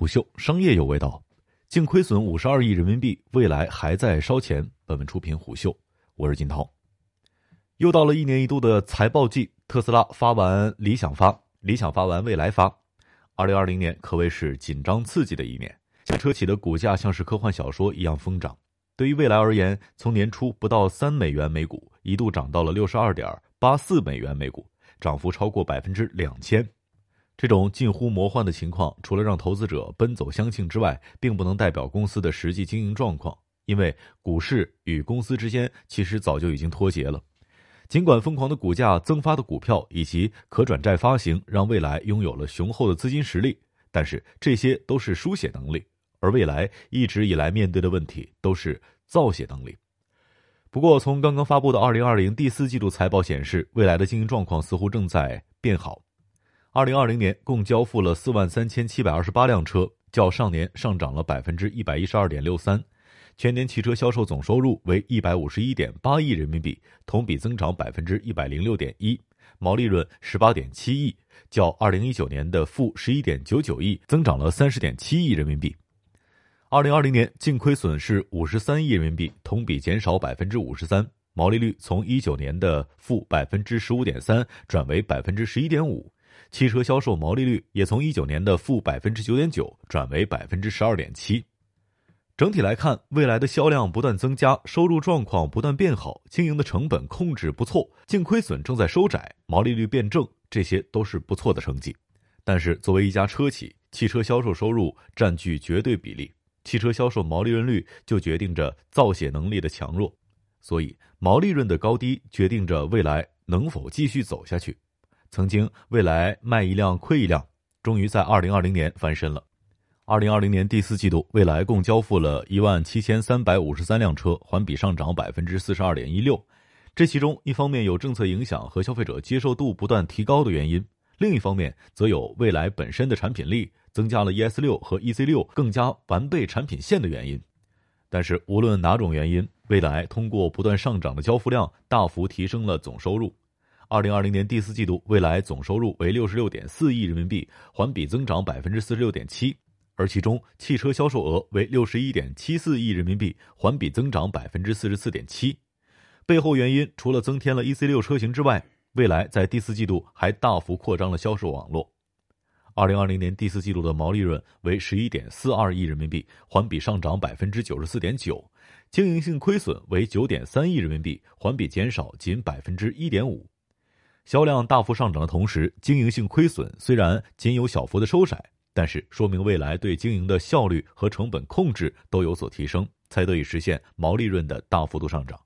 虎嗅商业有味道，净亏损五十二亿人民币，未来还在烧钱。本文出品虎嗅，我是金涛。又到了一年一度的财报季，特斯拉发完理想发，理想发完未来发，二零二零年可谓是紧张刺激的一年。车企的股价像是科幻小说一样疯涨。对于未来而言，从年初不到三美元每股，一度涨到了六十二点八四美元每股，涨幅超过百分之两千。这种近乎魔幻的情况，除了让投资者奔走相庆之外，并不能代表公司的实际经营状况。因为股市与公司之间其实早就已经脱节了。尽管疯狂的股价、增发的股票以及可转债发行让未来拥有了雄厚的资金实力，但是这些都是书写能力，而未来一直以来面对的问题都是造血能力。不过，从刚刚发布的二零二零第四季度财报显示，未来的经营状况似乎正在变好。二零二零年共交付了四万三千七百二十八辆车，较上年上涨了百分之一百一十二点六三。全年汽车销售总收入为一百五十一点八亿人民币，同比增长百分之一百零六点一，毛利润十八点七亿，较二零一九年的负十一点九九亿增长了三十点七亿人民币。二零二零年净亏损是五十三亿人民币，同比减少百分之五十三，毛利率从一九年的负百分之十五点三转为百分之十一点五。汽车销售毛利率也从一九年的负百分之九点九转为百分之十二点七。整体来看，未来的销量不断增加，收入状况不断变好，经营的成本控制不错，净亏损正在收窄，毛利率变正，这些都是不错的成绩。但是，作为一家车企，汽车销售收入占据绝对比例，汽车销售毛利润率就决定着造血能力的强弱，所以毛利润的高低决定着未来能否继续走下去。曾经，未来卖一辆亏一辆，终于在二零二零年翻身了。二零二零年第四季度，未来共交付了一万七千三百五十三辆车，环比上涨百分之四十二点一六。这其中，一方面有政策影响和消费者接受度不断提高的原因，另一方面则有未来本身的产品力增加了 ES 六和 EC 六更加完备产品线的原因。但是，无论哪种原因，未来通过不断上涨的交付量，大幅提升了总收入。二零二零年第四季度，未来总收入为六十六点四亿人民币，环比增长百分之四十六点七，而其中汽车销售额为六十一点七四亿人民币，环比增长百分之四十四点七。背后原因除了增添了 EC 六车型之外，未来在第四季度还大幅扩张了销售网络。二零二零年第四季度的毛利润为十一点四二亿人民币，环比上涨百分之九十四点九，经营性亏损为九点三亿人民币，环比减少仅百分之一点五。销量大幅上涨的同时，经营性亏损虽然仅有小幅的收窄，但是说明未来对经营的效率和成本控制都有所提升，才得以实现毛利润的大幅度上涨。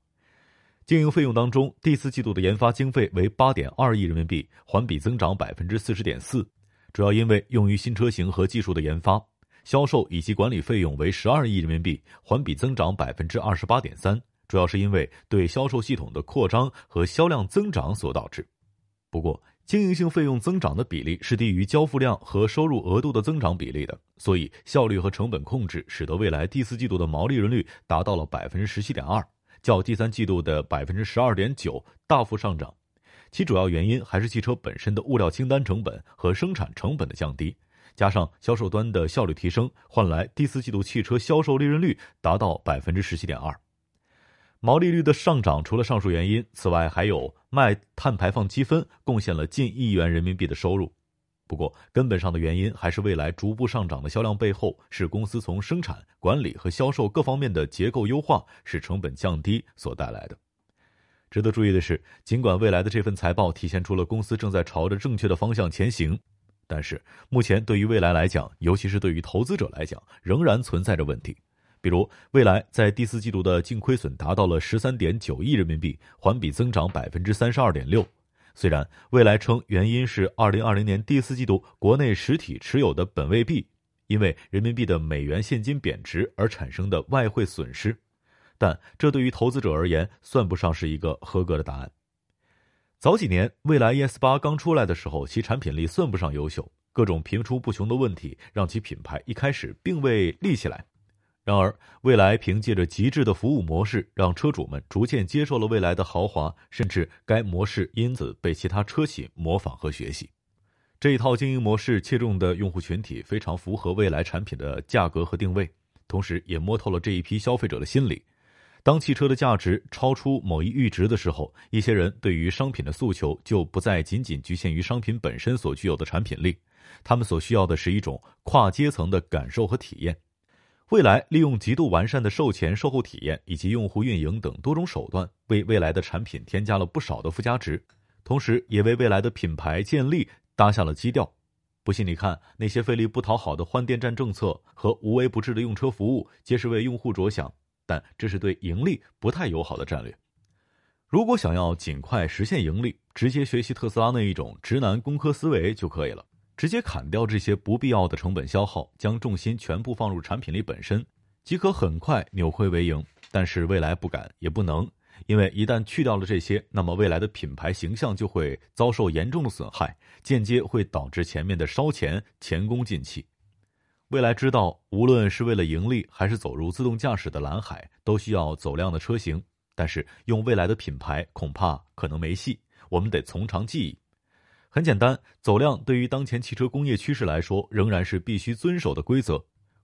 经营费用当中，第四季度的研发经费为八点二亿人民币，环比增长百分之四十点四，主要因为用于新车型和技术的研发、销售以及管理费用为十二亿人民币，环比增长百分之二十八点三，主要是因为对销售系统的扩张和销量增长所导致。不过，经营性费用增长的比例是低于交付量和收入额度的增长比例的，所以效率和成本控制使得未来第四季度的毛利润率达到了百分之十七点二，较第三季度的百分之十二点九大幅上涨。其主要原因还是汽车本身的物料清单成本和生产成本的降低，加上销售端的效率提升，换来第四季度汽车销售利润率达到百分之十七点二。毛利率的上涨，除了上述原因，此外还有卖碳排放积分贡献了近亿元人民币的收入。不过，根本上的原因还是未来逐步上涨的销量背后，是公司从生产、管理和销售各方面的结构优化，使成本降低所带来的。值得注意的是，尽管未来的这份财报体现出了公司正在朝着正确的方向前行，但是目前对于未来来讲，尤其是对于投资者来讲，仍然存在着问题。比如，未来在第四季度的净亏损达到了十三点九亿人民币，环比增长百分之三十二点六。虽然未来称原因是二零二零年第四季度国内实体持有的本位币因为人民币的美元现金贬值而产生的外汇损失，但这对于投资者而言算不上是一个合格的答案。早几年，蔚来 ES 八刚出来的时候，其产品力算不上优秀，各种频出不穷的问题让其品牌一开始并未立起来。然而，未来凭借着极致的服务模式，让车主们逐渐接受了未来的豪华，甚至该模式因此被其他车企模仿和学习。这一套经营模式切中的用户群体非常符合未来产品的价格和定位，同时也摸透了这一批消费者的心理。当汽车的价值超出某一阈值的时候，一些人对于商品的诉求就不再仅仅局限于商品本身所具有的产品力，他们所需要的是一种跨阶层的感受和体验。未来利用极度完善的售前、售后体验以及用户运营等多种手段，为未来的产品添加了不少的附加值，同时也为未来的品牌建立搭下了基调。不信你看，那些费力不讨好的换电站政策和无微不至的用车服务，皆是为用户着想。但这是对盈利不太友好的战略。如果想要尽快实现盈利，直接学习特斯拉那一种直男工科思维就可以了，直接砍掉这些不必要的成本消耗，将重心全部放入产品力本身，即可很快扭亏为盈。但是未来不敢也不能，因为一旦去掉了这些，那么未来的品牌形象就会遭受严重的损害，间接会导致前面的烧钱前功尽弃。未来知道，无论是为了盈利，还是走入自动驾驶的蓝海，都需要走量的车型。但是用未来的品牌，恐怕可能没戏。我们得从长计议。很简单，走量对于当前汽车工业趋势来说，仍然是必须遵守的规则。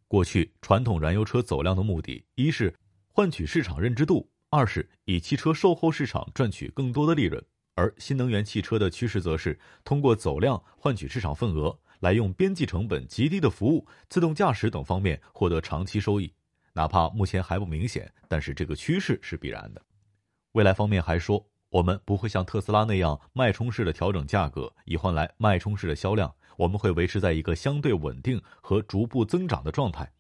过去传统燃油车走量的目的，一是换取市场认知度，二是以汽车售后市场赚取更多的利润。而新能源汽车的趋势，则是通过走量换取市场份额。来用边际成本极低的服务、自动驾驶等方面获得长期收益，哪怕目前还不明显，但是这个趋势是必然的。未来方面还说，我们不会像特斯拉那样脉冲式的调整价格以换来脉冲式的销量，我们会维持在一个相对稳定和逐步增长的状态。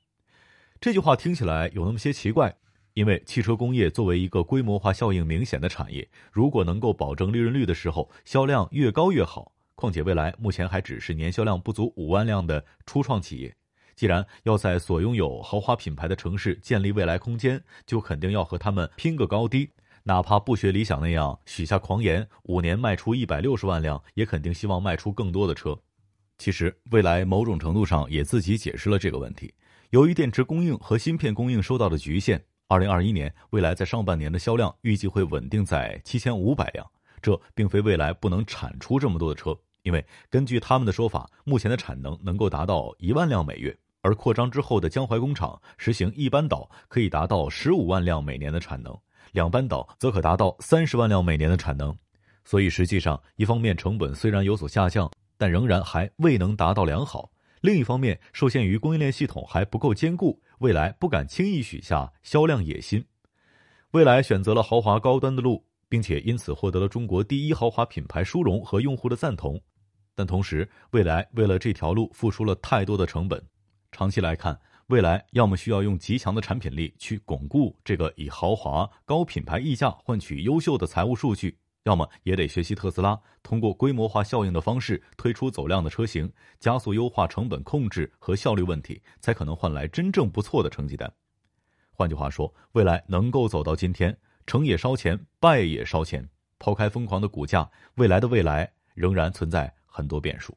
这句话听起来有那么些奇怪，因为汽车工业作为一个规模化效应明显的产业，如果能够保证利润率的时候，销量越高越好。况且未来目前还只是年销量不足五万辆的初创企业，既然要在所拥有豪华品牌的城市建立未来空间，就肯定要和他们拼个高低。哪怕不学理想那样许下狂言，五年卖出一百六十万辆，也肯定希望卖出更多的车。其实未来某种程度上也自己解释了这个问题。由于电池供应和芯片供应受到的局限，二零二一年未来在上半年的销量预计会稳定在七千五百辆。这并非未来不能产出这么多的车。因为根据他们的说法，目前的产能能够达到一万辆每月，而扩张之后的江淮工厂实行一班倒，可以达到十五万辆每年的产能；两班倒则可达到三十万辆每年的产能。所以实际上，一方面成本虽然有所下降，但仍然还未能达到良好；另一方面，受限于供应链系统还不够坚固，未来不敢轻易许下销量野心。未来选择了豪华高端的路，并且因此获得了中国第一豪华品牌殊荣和用户的赞同。但同时，未来为了这条路付出了太多的成本。长期来看，未来要么需要用极强的产品力去巩固这个以豪华高品牌溢价换取优秀的财务数据，要么也得学习特斯拉，通过规模化效应的方式推出走量的车型，加速优化成本控制和效率问题，才可能换来真正不错的成绩单。换句话说，未来能够走到今天，成也烧钱，败也烧钱。抛开疯狂的股价，未来的未来仍然存在。很多变数。